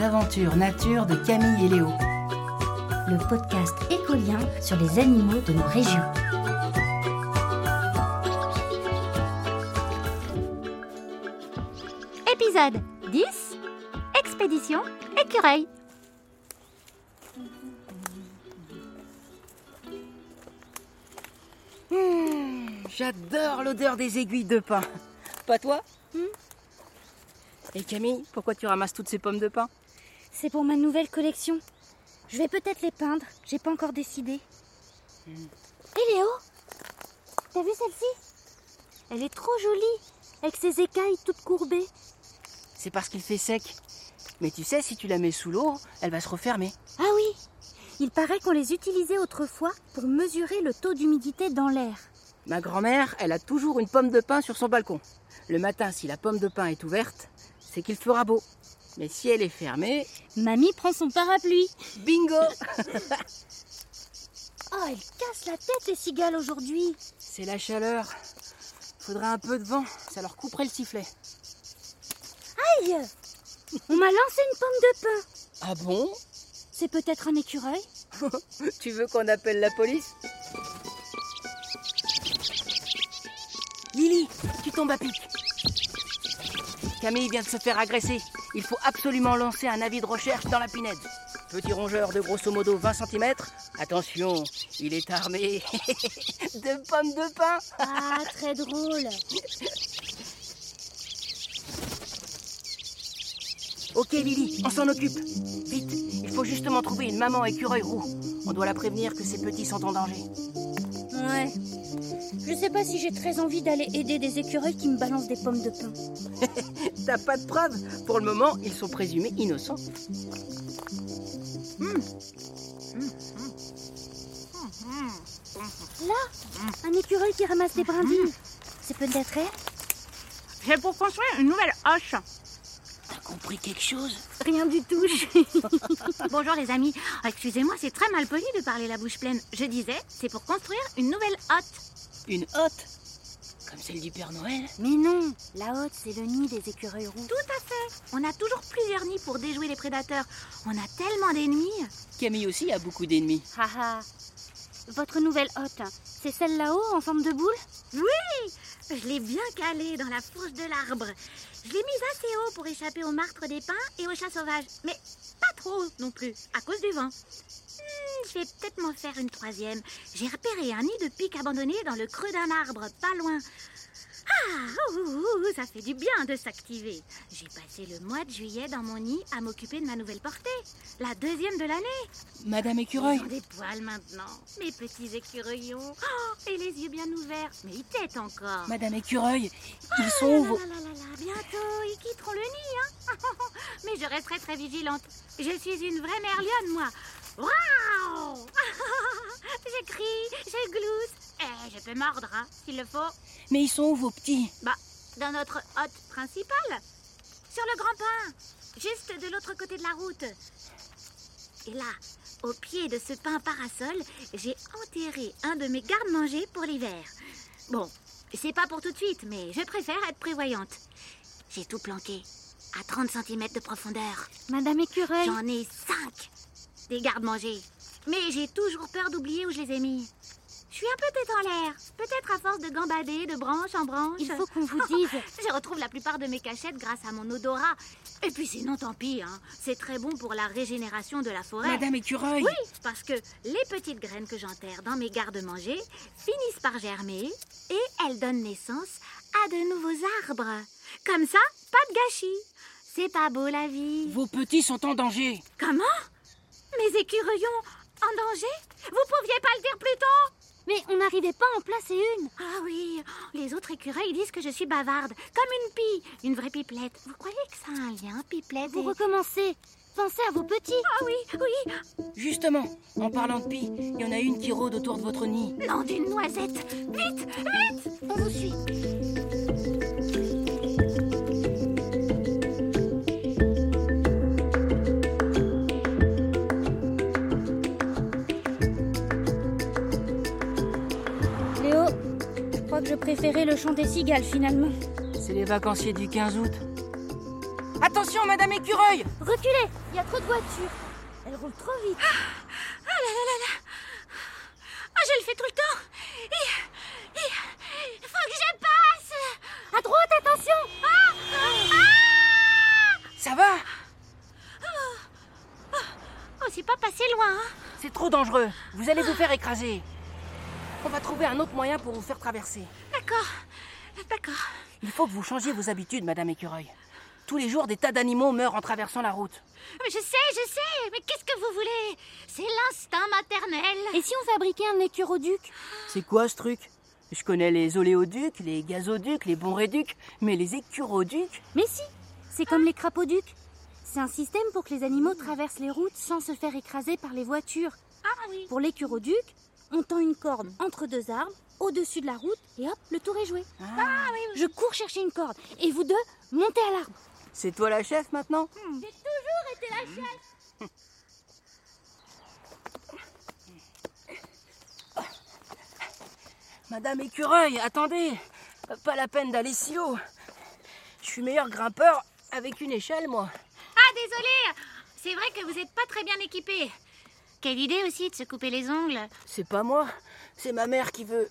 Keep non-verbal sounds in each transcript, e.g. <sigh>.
les aventures nature de Camille et Léo. Le podcast écolien sur les animaux de nos régions. Épisode 10 Expédition écureuil. Mmh, J'adore l'odeur des aiguilles de pain. Pas toi? Et Camille, pourquoi tu ramasses toutes ces pommes de pain C'est pour ma nouvelle collection. Je vais peut-être les peindre, j'ai pas encore décidé. Hé Léo T'as vu celle-ci? Elle est trop jolie, avec ses écailles toutes courbées. C'est parce qu'il fait sec. Mais tu sais, si tu la mets sous l'eau, elle va se refermer. Ah oui Il paraît qu'on les utilisait autrefois pour mesurer le taux d'humidité dans l'air. Ma grand-mère, elle a toujours une pomme de pain sur son balcon. Le matin, si la pomme de pain est ouverte, c'est qu'il fera beau. Mais si elle est fermée, Mamie prend son parapluie. bingo <laughs> <laughs> Oh, elle casse la tête les cigales aujourd'hui. C'est la chaleur. Faudrait un peu de vent, ça leur couperait le sifflet. Aïe On m'a lancé une pomme de pain. Ah bon? C'est peut-être un écureuil? <laughs> Tu veux qu'on appelle la police? Lily, tu tombes à pic. Camille vient de se faire agresser. Il faut absolument lancer un avis de recherche dans la pinède. Petit rongeur de grosso modo 20 cm. Attention, il est armé <laughs> de pommes de pain. Ah, très drôle. Ok Lily, on s'en occupe. Vite, il faut justement trouver une maman écureuil roux. On doit la prévenir que ses petits sont en danger. Ouais. Je sais pas si j'ai très envie d'aller aider des écureuils qui me balancent des pommes de pain. <laughs> T'as pas de preuves Pour le moment, ils sont présumés innocents. Là, un écureuil qui ramasse des brindilles. C'est peut-être elle C'est pour construire une nouvelle hoche. T'as compris quelque chose? Rien du tout. <laughs> Bonjour les amis. Oh, Excusez-moi, c'est très mal poli de parler la bouche pleine. Je disais, c'est pour construire une nouvelle hotte. Une hotte? Comme celle du Père Noël Mais non, la hotte, c'est le nid des écureuils roux. Tout à fait. On a toujours plusieurs nids pour déjouer les prédateurs. On a tellement d'ennemis. Camille aussi a beaucoup d'ennemis. Haha. Votre nouvelle hotte, c'est celle là-haut en forme de boule? Oui, je l'ai bien calée dans la fourche de l'arbre. Je l'ai mise assez haut pour échapper aux martres des pins et aux chats sauvages. Mais pas trop haut non plus, à cause du vent. Hmm, je vais peut-être m'en faire une troisième. J'ai repéré un nid de pique abandonné dans le creux d'un arbre, pas loin. Ah, ouh, ouh, ouh, ça fait du bien de s'activer. J'ai passé le mois de juillet dans mon nid à m'occuper de ma nouvelle portée. La deuxième de l'année. Madame Écureuil Ils ont des poils maintenant. Mes petits écureuillons. Oh, et les yeux bien ouverts. Mais ils têtent encore. Madame Écureuil, ils sont où Ah vos... là là là là, bientôt, ils quitteront le nid, hein. <laughs> Mais je resterai très vigilante. Je suis une vraie merlionne, moi. Waouh Je crie, je glousse. Et je peux mordre, hein, s'il le faut. Mais ils sont où vos petits? Bah, dans notre hôte principale. Sur le grand pin. Juste de l'autre côté de la route. Et là, au pied de ce pin parasol, j'ai enterré un de mes gardes-manger pour l'hiver. Bon, c'est pas pour tout de suite, mais je préfère être prévoyante. J'ai tout planqué. À 30 cm de profondeur. Madame écureuil J'en ai 5 des gardes-manger. Mais j'ai toujours peur d'oublier où je les ai mis. Je suis un peu tête en l'air. Peut-être à force de gambader de branche en branche. Il faut qu'on vous dise. <laughs> Je retrouve la plupart de mes cachettes grâce à mon odorat. Et puis sinon, tant pis, hein. C'est très bon pour la régénération de la forêt. Madame Écureuil Oui, parce que les petites graines que j'enterre dans mes gardes-manger finissent par germer et elles donnent naissance à de nouveaux arbres. Comme ça, pas de gâchis. C'est pas beau la vie. Vos petits sont en danger Comment? Écureuillons en danger? Vous pouviez pas le dire plus tôt? Mais on n'arrivait pas à en placer une. Ah oui, les autres écureuils disent que je suis bavarde, comme une pie, une vraie pipelette. Vous croyez que ça a un lien, pipelette Vous et- recommencez. Pensez à vos petits. Ah oui, oui, Justement, en parlant de pie, il y en a une qui rôde autour de votre nid. nom d'une noisette Vite, vite On vous suit le chant des cigales finalement. C'est les vacanciers du 15 août. Attention, Madame Écureuil Reculez Il y a trop de voitures. Elle roule trop vite. Ah là là là là Ah, je le fais tout le temps Il, faut que je passe À droite, attention Ah Ah Ça va? Oh, c'est pas passé loin, hein C'est trop dangereux. Vous allez vous faire écraser. On va trouver un autre moyen pour vous faire traverser. D'accord, d'accord. Il faut que vous changiez vos habitudes, Madame Écureuil. Tous les jours, des tas d'animaux meurent en traversant la route. Mais je sais, je sais, mais qu'est-ce que vous voulez? C'est l'instinct maternel. Et si on fabriquait un écuroduc C'est quoi ce truc? Je connais les oléoducs, les gazoducs, les bonréducs, mais les écuroducs? Mais si C'est comme les crapauducs. C'est un système pour que les animaux traversent les routes sans se faire écraser par les voitures. Ah oui. Pour l'écuroduc, on tend une corde entre deux arbres, au-dessus de la route, et hop, le tour est joué. Ah oui, oui. Je cours chercher une corde, et vous deux, montez à l'arbre. C'est toi la chef maintenant J'ai toujours été la chef Madame Écureuil, attendez Pas la peine d'aller si haut. Je suis meilleur grimpeur avec une échelle, moi. Ah, désolé C'est vrai que vous n'êtes pas très bien équipé. Quelle idée aussi de se couper les ongles. C'est pas moi, c'est ma mère qui veut.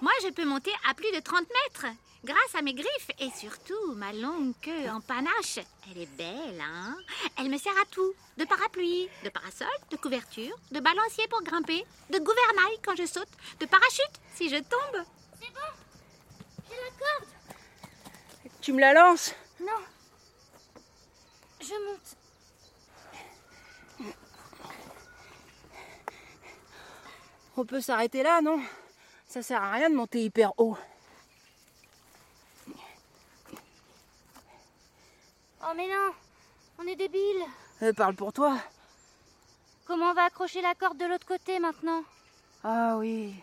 Moi, je peux monter à plus de 30 mètres grâce à mes griffes et surtout ma longue queue en panache. Elle est belle, hein Elle me sert à tout. De parapluie, de parasol, de couverture, de balancier pour grimper, de gouvernail quand je saute, de parachute si je tombe. C'est bon J'ai la corde Tu me la lances? Non Je monte. On peut s'arrêter là, non? Ça sert à rien de monter hyper haut. Oh mais non On est débiles Euh, parle pour toi. Comment on va accrocher la corde de l'autre côté maintenant? Ah oui,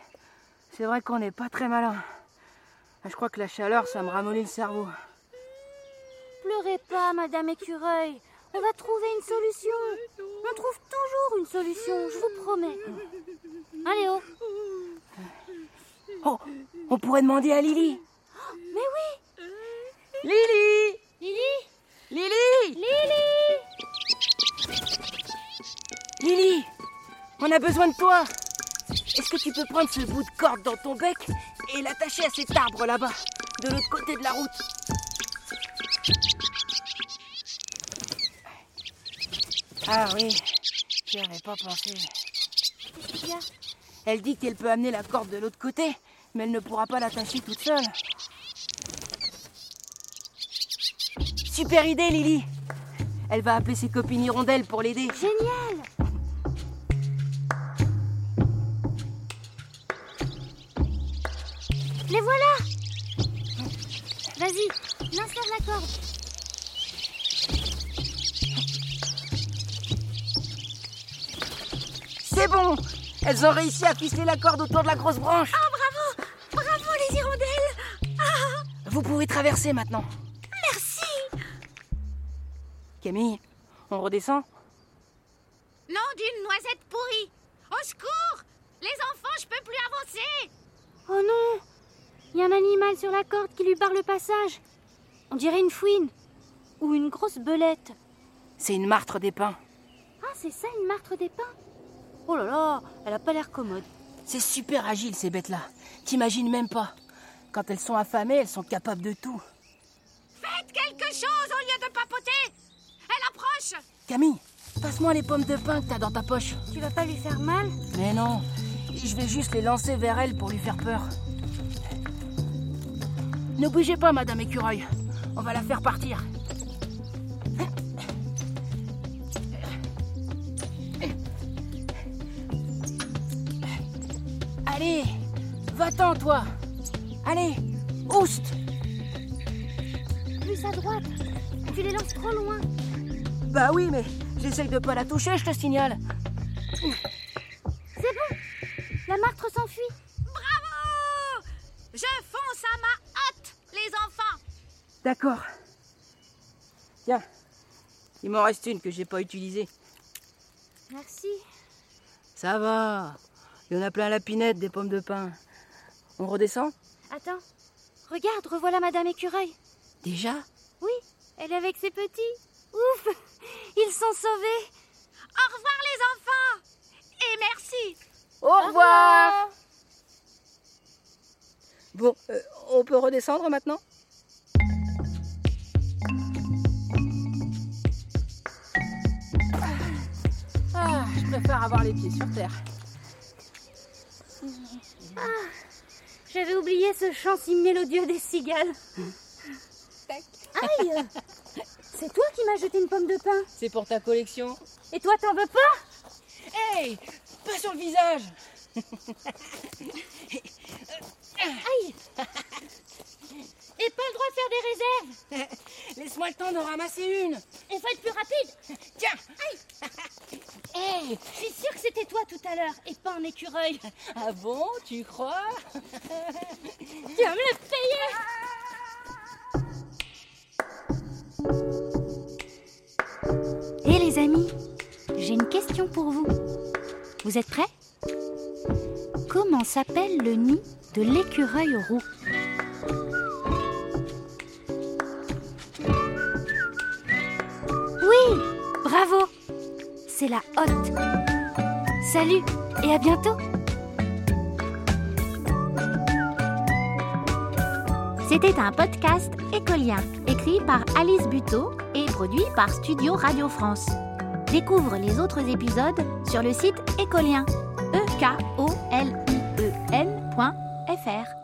c'est vrai qu'on n'est pas très malin. Je crois que la chaleur, ça me ramollit le cerveau. Pleurez pas, Madame Écureuil. On va trouver une solution. On trouve toujours une solution, je vous promets. Allez, oh. Oh, on pourrait demander à Lily. Mais oui. Lily. Lily. Lily. Lily. Lily On a besoin de toi. Est-ce que tu peux prendre ce bout de corde dans ton bec et l'attacher à cet arbre là-bas, de l'autre côté de la route? Ah oui, j'y avais pas pensé. Elle dit qu'elle peut amener la corde de l'autre côté, mais elle ne pourra pas l'attacher toute seule. Super idée, Lily Elle va appeler ses copines hirondelles pour l'aider. Génial Les voilà Vas-y, lance-leur la corde. Bon Elles ont réussi à ficeler la corde autour de la grosse branche. Oh, bravo Bravo, les hirondelles Ah, Vous pouvez traverser maintenant. merci Camille, on redescend? Nom d'une noisette pourrie Au secours Les enfants, je peux plus avancer Oh non Il y a un animal sur la corde qui lui barre le passage. On dirait une fouine. Ou une grosse belette. C'est une martre des pins. Ah, c'est ça une martre des pins? Oh là là, elle a pas l'air commode. C'est super agile ces bêtes-là. T'imagines même pas. Quand elles sont affamées, elles sont capables de tout. Faites quelque chose au lieu de papoter Elle approche Camille, passe-moi les pommes de pin que t'as dans ta poche. Tu vas pas lui faire mal? Mais non, je vais juste les lancer vers elle pour lui faire peur. Ne bougez pas, Madame Écureuil. On va la faire partir. Allez, va-t'en, toi. Allez, oust. Plus à droite. Tu les lances trop loin. Bah oui, mais j'essaye de pas la toucher, je te signale. C'est bon La martre s'enfuit. Bravo Je fonce à ma hâte, les enfants D'accord. Tiens, il m'en reste une que j'ai pas utilisée. Merci. Ça va. Il y en a plein la pinette des pommes de pin. On redescend? Attends. Regarde, revoilà Madame Écureuil. Déjà? Oui, Elle est avec ses petits. Ouf Ils sont sauvés Au revoir les enfants Et merci Au revoir Bon, euh, on peut redescendre maintenant? Ah, je préfère avoir les pieds sur terre. J'avais oublié ce chant si mélodieux des cigales. Aïe C'est toi qui m'as jeté une pomme de pain. C'est pour ta collection. Et toi, t'en veux pas? Hey Pas sur le visage. Et pas le droit de faire des réserves. Laisse-moi le temps d'en ramasser une. Il faut être plus rapide. Tiens. Hey C'était toi tout à l'heure, et pas un écureuil. Ah bon, tu crois? <laughs> Tu me le payer Hé les amis, j'ai une question pour vous. Vous êtes prêts? Comment s'appelle le nid de l'écureuil roux? Oui, bravo C'est la hotte. Salut et à bientôt C'était un podcast écolien, écrit par Alice Buteau et produit par Studio Radio France. Découvre les autres épisodes sur le site écolien, e k o l i e n.fr.